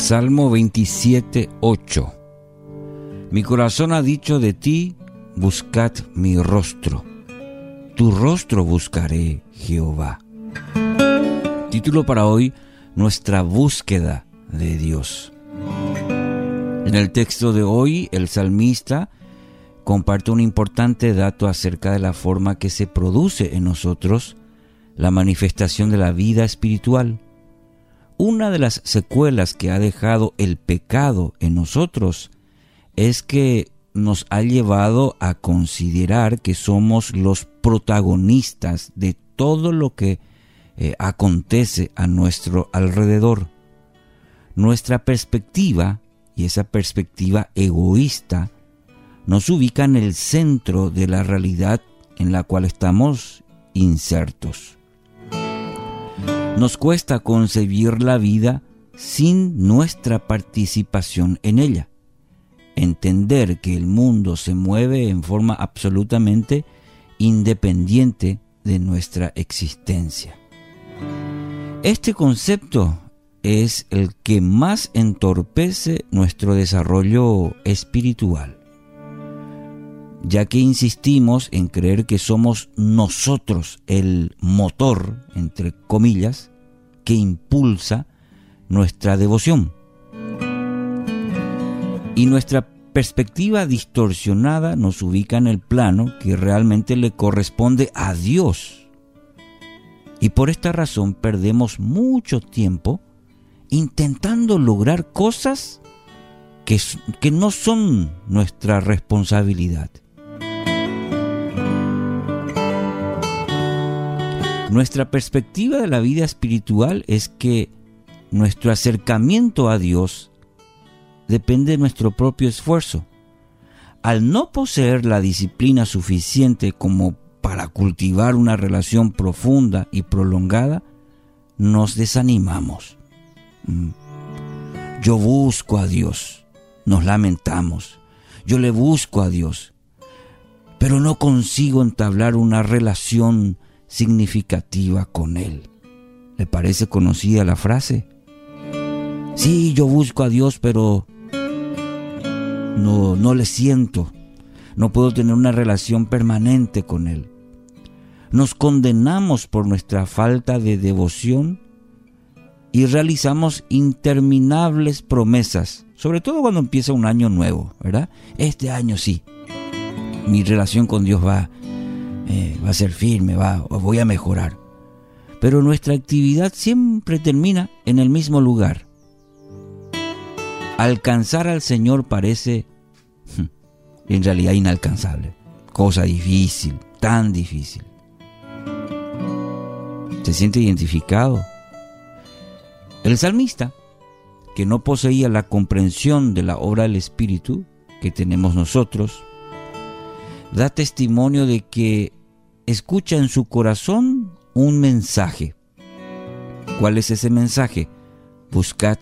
Salmo 27, 8. Mi corazón ha dicho de ti, buscad mi rostro. Tu rostro buscaré, Jehová. Título para hoy, Nuestra búsqueda de Dios. En el texto de hoy, el salmista comparte un importante dato acerca de la forma que se produce en nosotros la manifestación de la vida espiritual. Una de las secuelas que ha dejado el pecado en nosotros es que nos ha llevado a considerar que somos los protagonistas de todo lo que eh, acontece a nuestro alrededor. Nuestra perspectiva, y esa perspectiva egoísta, nos ubica en el centro de la realidad en la cual estamos insertos. Nos cuesta concebir la vida sin nuestra participación en ella. Entender que el mundo se mueve en forma absolutamente independiente de nuestra existencia. Este concepto es el que más entorpece nuestro desarrollo espiritual, ya que insistimos en creer que somos nosotros el motor, entre comillas, que impulsa nuestra devoción. Y nuestra perspectiva distorsionada nos ubica en el plano que realmente le corresponde a Dios. Y por esta razón perdemos mucho tiempo intentando lograr cosas que, que no son nuestra responsabilidad. Nuestra perspectiva de la vida espiritual es que nuestro acercamiento a Dios depende de nuestro propio esfuerzo. Al no poseer la disciplina suficiente como para cultivar una relación profunda y prolongada, nos desanimamos. Mm. Yo busco a Dios, nos lamentamos. Yo le busco a Dios, pero no consigo entablar una relación significativa con Él. ¿Le parece conocida la frase? Sí, yo busco a Dios, pero no, no le siento. No puedo tener una relación permanente con Él. Nos condenamos por nuestra falta de devoción y realizamos interminables promesas, sobre todo cuando empieza un año nuevo, ¿verdad? Este año sí, mi relación con Dios va, eh, va a ser firme, va, voy a mejorar. Pero nuestra actividad siempre termina en el mismo lugar. Alcanzar al Señor parece hmm, en realidad inalcanzable, cosa difícil, tan difícil. ¿Se siente identificado? El salmista, que no poseía la comprensión de la obra del Espíritu que tenemos nosotros, da testimonio de que escucha en su corazón un mensaje. ¿Cuál es ese mensaje? Buscad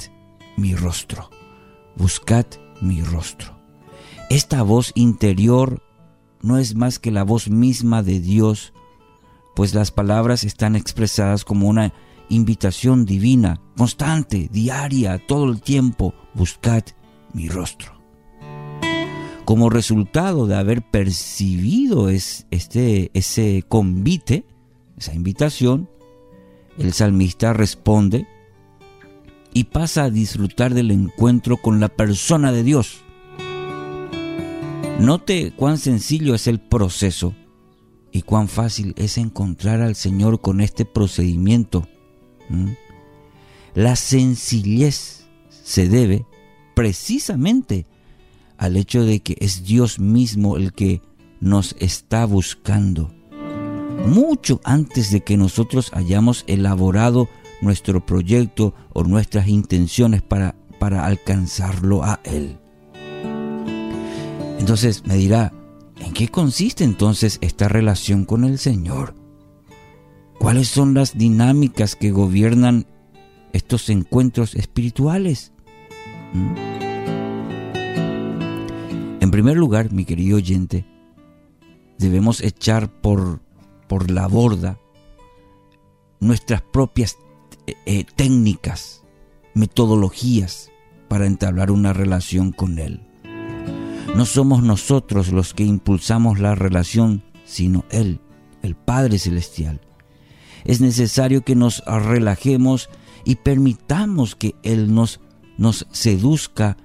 mi rostro, buscad mi rostro. Esta voz interior no es más que la voz misma de Dios, pues las palabras están expresadas como una invitación divina, constante, diaria, todo el tiempo, buscad mi rostro. Como resultado de haber percibido este, ese convite, esa invitación, el salmista responde y pasa a disfrutar del encuentro con la persona de Dios. Note cuán sencillo es el proceso y cuán fácil es encontrar al Señor con este procedimiento. La sencillez se debe precisamente al hecho de que es Dios mismo el que nos está buscando. Mucho antes de que nosotros hayamos elaborado nuestro proyecto o nuestras intenciones para, para alcanzarlo a Él. Entonces me dirá, ¿en qué consiste entonces esta relación con el Señor? ¿Cuáles son las dinámicas que gobiernan estos encuentros espirituales? ¿Mm? En primer lugar, mi querido oyente, debemos echar por, por la borda nuestras propias eh, eh, técnicas, metodologías, para entablar una relación con Él. No somos nosotros los que impulsamos la relación, sino Él, el Padre Celestial. Es necesario que nos relajemos y permitamos que Él nos, nos seduzca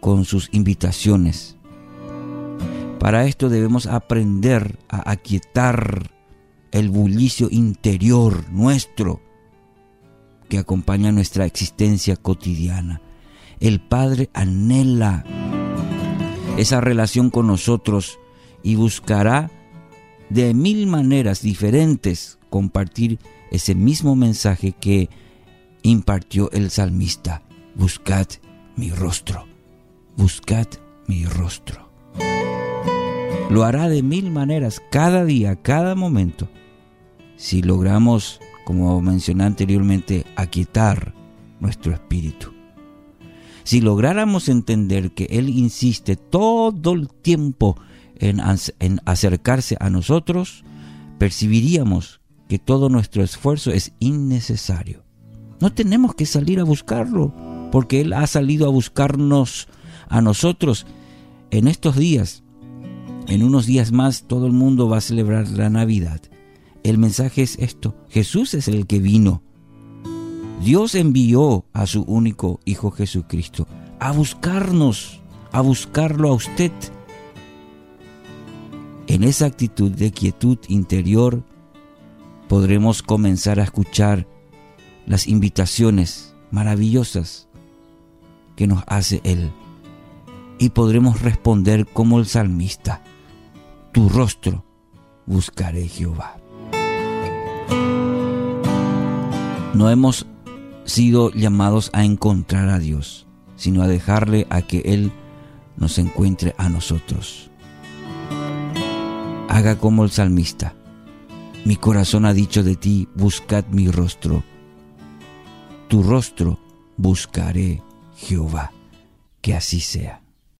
con sus invitaciones. Para esto debemos aprender a aquietar el bullicio interior nuestro que acompaña nuestra existencia cotidiana. El Padre anhela esa relación con nosotros y buscará de mil maneras diferentes compartir ese mismo mensaje que impartió el salmista. Buscad mi rostro, buscad mi rostro. Lo hará de mil maneras, cada día, cada momento, si logramos, como mencioné anteriormente, aquietar nuestro espíritu. Si lográramos entender que Él insiste todo el tiempo en, en acercarse a nosotros, percibiríamos que todo nuestro esfuerzo es innecesario. No tenemos que salir a buscarlo, porque Él ha salido a buscarnos a nosotros en estos días. En unos días más todo el mundo va a celebrar la Navidad. El mensaje es esto, Jesús es el que vino Dios envió a su único Hijo Jesucristo a buscarnos, a buscarlo a usted. En esa actitud de quietud interior podremos comenzar a escuchar las invitaciones maravillosas que nos hace Él y podremos responder como el salmista, tu rostro buscaré Jehová. No hemos sido llamados a encontrar a Dios, sino a dejarle a que Él nos encuentre a nosotros. Haga como el salmista. Mi corazón ha dicho de ti, buscad mi rostro. Tu rostro buscaré, Jehová. Que así sea.